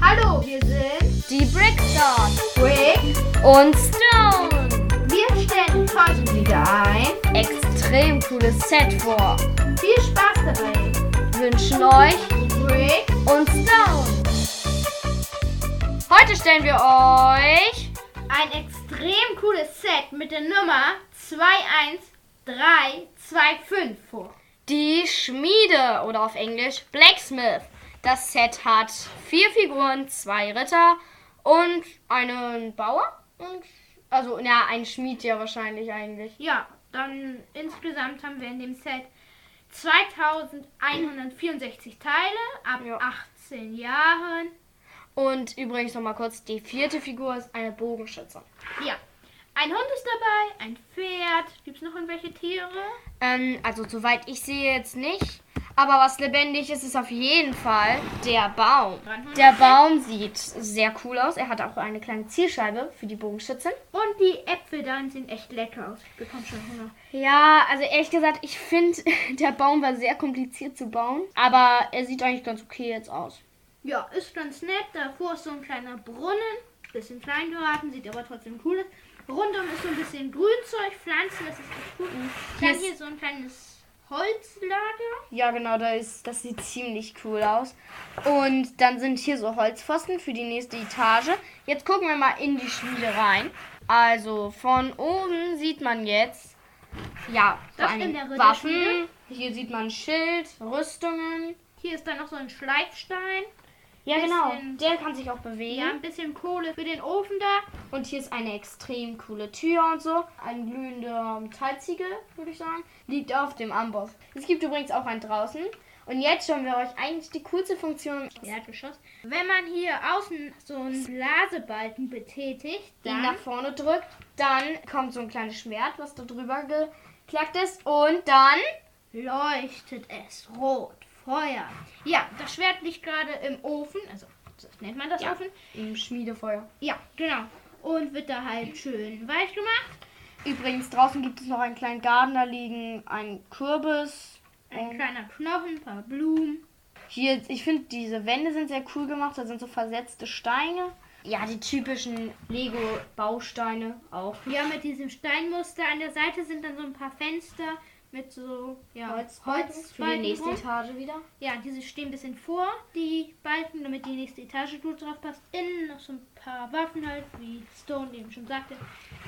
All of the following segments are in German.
Hallo, wir sind Die Brickstars Brick. und Stone. Wir stellen heute wieder ein. Extrem cooles Set vor. Viel Spaß dabei. Wünschen euch Brick. und Stone. Heute stellen wir euch Ein extrem cooles Set mit der Nummer 21325 vor. die Schmiede oder auf Englisch Blacksmith. Das Set hat vier Figuren, zwei Ritter und einen Bauer. Und, also, ja, ein Schmied ja wahrscheinlich eigentlich. Ja, dann insgesamt haben wir in dem Set 2164 Teile ab Ja. 18 Jahren. Und übrigens nochmal kurz, die vierte Figur ist eine Bogenschütze. Ja. Ein Hund ist dabei, ein Pferd. Gibt es noch irgendwelche Tiere? Ähm, also soweit ich sehe jetzt nicht. Aber was lebendig ist, ist auf jeden Fall der Baum. Der Baum sieht sehr cool aus. Er hat auch eine kleine Zielscheibe für die Bogenschützen. Und die Äpfel darin sehen echt lecker aus. Ich bekomme schon Hunger. Ja, also ehrlich gesagt, ich finde, der Baum war sehr kompliziert zu bauen. Aber er sieht eigentlich ganz okay jetzt aus. Ja, ist ganz nett. Davor ist so ein kleiner Brunnen. Bisschen klein geraten, sieht aber trotzdem cool aus. Rundum ist so ein bisschen Grünzeug, Pflanzen, das ist echt gut. Hier Dann ist- hier so ein kleines Holzlager. Ja, genau, da ist, das sieht ziemlich cool aus. Und dann sind hier so Holzpfosten für die nächste Etage. Jetzt gucken wir mal in die Schmiede rein. Also von oben sieht man jetzt, ja? Waffen. Hier sieht man Schild, Rüstungen. Hier ist dann noch so ein Schleifstein. Ja, genau. Der kann sich auch bewegen. Ja, ein bisschen Kohle für den Ofen da. Und hier ist eine extrem coole Tür und so. Ein glühender Metallziegel, würde ich sagen. Liegt auf dem Amboss. Es gibt übrigens auch einen draußen. Und jetzt schauen wir euch eigentlich die coolste Funktion Erdgeschoss. Wenn man hier außen so einen Blasebalken betätigt, dann nach vorne drückt, dann kommt so ein kleines Schwert, was da drüber geklackt ist. Und dann, leuchtet es rot. Feuer. Ja, das Schwert liegt gerade im Ofen. Also, so nennt man das Ja. Ofen? im Schmiedefeuer. Ja, genau. Und wird da halt schön weich gemacht. Übrigens, draußen gibt es noch einen kleinen Garten, da liegen ein Kürbis. Ein kleiner Knochen, ein paar Blumen. Hier, ich finde, diese Wände sind sehr cool gemacht. Da sind so versetzte Steine. Ja, die typischen Lego-Bausteine auch. Ja, mit diesem Steinmuster an der Seite sind dann so ein paar Fenster mit so ja, Holzbalken für die nächste rum. Etage wieder. Ja, diese stehen ein bisschen vor, die Balken, damit die nächste Etage gut drauf passt. Innen noch so ein paar Waffen halt, wie Stone eben schon sagte.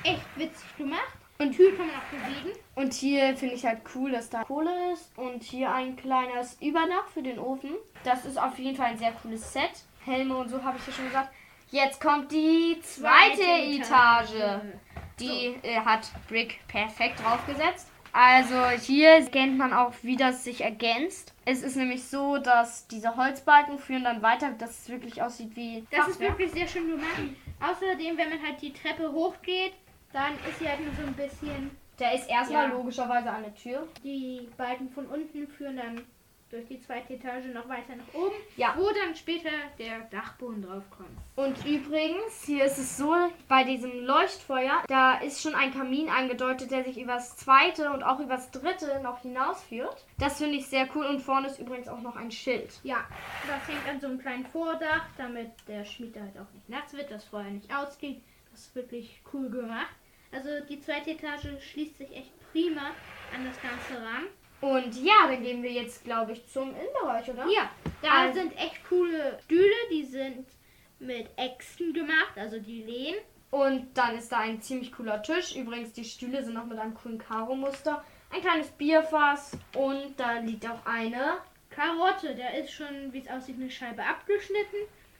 Echt witzig gemacht. Und Tür kann man auch bewegen. Und hier finde ich halt cool, dass da Kohle ist und hier ein kleines Überdach für den Ofen. Das ist auf jeden Fall ein sehr cooles Set. Helme und so habe ich ja schon gesagt. Jetzt kommt die zweite, Etage. Die äh, hat Brick perfekt draufgesetzt. Also hier kennt man auch, wie das sich ergänzt. Es ist nämlich so, dass diese Holzbalken führen dann weiter, dass es wirklich aussieht wie Das ist Fachwerk. wirklich sehr schön gemacht. Außerdem, wenn man halt die Treppe hochgeht, dann ist hier halt nur so ein bisschen. Der ist erstmal Ja. logischerweise eine Tür. Die Balken von unten führen dann durch die zweite Etage noch weiter nach oben, Ja. wo dann später der Dachboden drauf kommt. Und übrigens, hier ist es so, bei diesem Leuchtfeuer, da ist schon ein Kamin angedeutet, der sich übers zweite und auch übers dritte noch hinausführt. Das finde ich sehr cool und vorne ist übrigens auch noch ein Schild. Ja, das hängt an so einem kleinen Vordach, damit der Schmied da halt auch nicht nass wird, das Feuer nicht ausgeht. Das ist wirklich cool gemacht. Also die zweite Etage schließt sich echt prima an das Ganze ran. Und ja, dann gehen wir jetzt, glaube ich, zum Innenbereich, oder? Ja, da Also- sind echt coole Stühle, die sind mit Äxten gemacht, also die Lehnen. Und dann ist da ein ziemlich cooler Tisch. Übrigens, die Stühle sind noch mit einem coolen Karo-Muster. Ein kleines Bierfass und da liegt auch eine. Karotte, da ist schon, wie es aussieht, eine Scheibe abgeschnitten.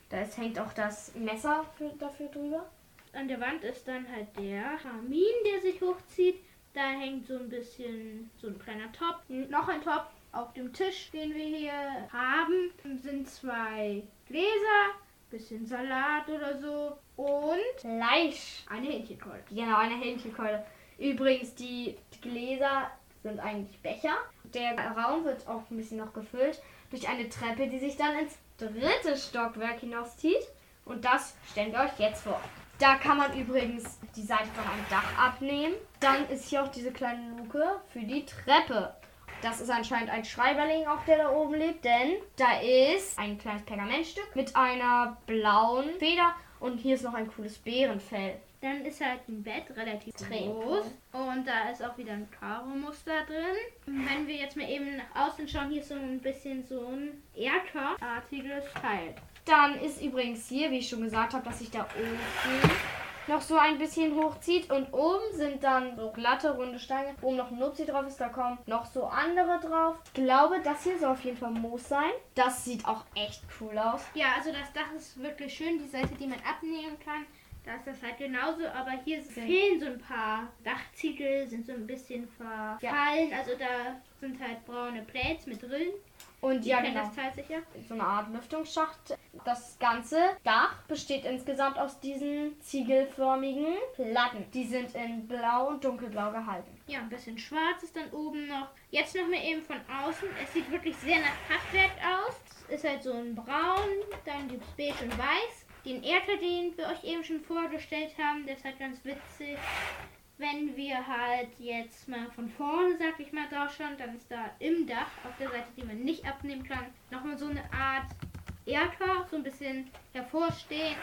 Da ist, hängt auch das Messer für, dafür drüber. An der Wand ist dann halt der Kamin, der sich hochzieht. Da hängt so ein bisschen so ein kleiner Topf. Noch ein Topf auf dem Tisch, den wir hier haben. Sind zwei Gläser, bisschen Salat oder so und Fleisch. eine Hähnchenkeule. Genau, eine Hähnchenkeule. Übrigens, die Gläser sind eigentlich Becher. Der Raum wird auch ein bisschen noch gefüllt durch eine Treppe, die sich dann ins dritte Stockwerk hinauszieht. Und das stellen wir euch jetzt vor. Da kann man übrigens die Seite von einem Dach abnehmen. Dann ist hier auch diese kleine Luke für die Treppe. Das ist anscheinend ein Schreiberling, auch der da oben lebt, denn da ist ein kleines Pergamentstück mit einer blauen Feder und hier ist noch ein cooles Bärenfell. Dann ist halt ein Bett relativ Extrem groß und da ist auch wieder ein Karo-Muster drin. Wenn wir jetzt mal eben nach außen schauen, hier ist so ein bisschen so ein Erker-artiges Teil. Dann ist übrigens hier, wie ich schon gesagt habe, dass sich der Ofen noch so ein bisschen hochzieht und oben sind dann so glatte, runde Steine, wo noch ein Nupsi drauf ist, da kommen noch so andere drauf. Ich glaube, das hier soll auf jeden Fall Moos sein. Das sieht auch echt cool aus. Ja, also das Dach ist wirklich schön. Die Seite, die man abnehmen kann, da ist das halt genauso. Aber hier fehlen so ein paar Dachziegel, sind so ein bisschen verfallen. Also da sind halt braune Plates mit drin. Und Die ja, genau. das Teil sicher. so eine Art Lüftungsschacht. Das ganze Dach besteht insgesamt aus diesen ziegelförmigen Platten. Die sind in blau und dunkelblau gehalten. Ja, ein bisschen schwarz ist dann oben noch. Jetzt noch mal eben von außen. Es sieht wirklich sehr nach Fachwerk aus. Es ist halt so ein Braun, dann gibt es beige und weiß. Den Erker, den wir euch eben schon vorgestellt haben, der ist halt ganz witzig. Wenn wir halt jetzt mal von vorne, sag ich mal, drauf schauen, dann ist da im Dach, auf der Seite, die man nicht abnehmen kann, nochmal so eine Art Erker, so ein bisschen hervorstehen.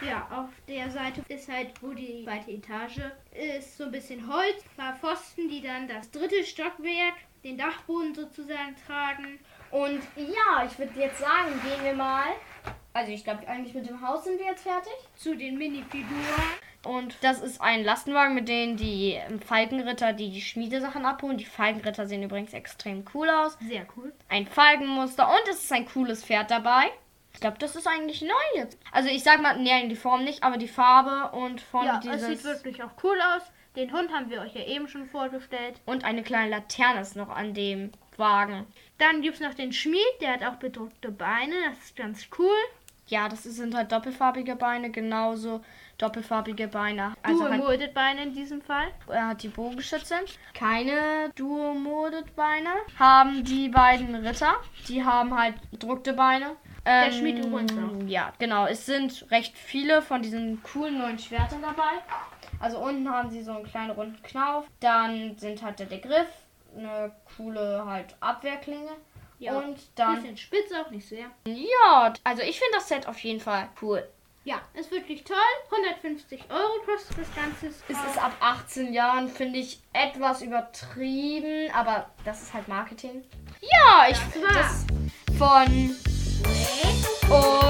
Ja, auf der Seite ist halt, wo die zweite Etage ist, so ein bisschen Holz, ein paar Pfosten, die dann das dritte Stockwerk, den Dachboden sozusagen tragen. Und ja, ich würde jetzt sagen, gehen wir mal. Also ich glaube, eigentlich mit dem Haus sind wir jetzt fertig. Zu den Minifiguren. Und das ist ein Lastenwagen, mit dem die Falkenritter die, die Schmiedesachen abholen. Die Falkenritter sehen übrigens extrem cool aus. Sehr cool. Ein Falkenmuster und es ist ein cooles Pferd dabei. Ich glaube, das ist eigentlich neu jetzt. Also ich sag mal, nee, die Form nicht, aber die Farbe und von Ja, dieses... es sieht wirklich auch cool aus. Den Hund haben wir euch ja eben schon vorgestellt. und eine kleine Laterne ist noch an dem Wagen. Dann gibt es noch den Schmied, der hat auch bedruckte Beine. Das ist ganz cool. Ja, das sind halt doppelfarbige Beine, genauso doppelfarbige Beine. Also Dual halt, Beine in diesem Fall. er hat die Bogenschütze. Keine Duo-Molded Beine haben die beiden Ritter. Die haben halt gedruckte Beine. Der Ähm, Schmied übrigens auch. Ja, genau. Es sind recht viele von diesen coolen neuen Schwertern dabei. Also unten haben sie so einen kleinen runden Knauf. Dann sind halt der, der Griff, eine coole halt Abwehrklinge. Ja. Und dann Bisschen spitz auch, nicht sehr. Ja, also ich finde das Set auf jeden Fall cool. Ja, ist wirklich toll. 150 Euro kostet das Ganze. Es ist ab 18 Jahren, finde ich, etwas übertrieben, aber das ist halt Marketing. Ja, ich finde das von Play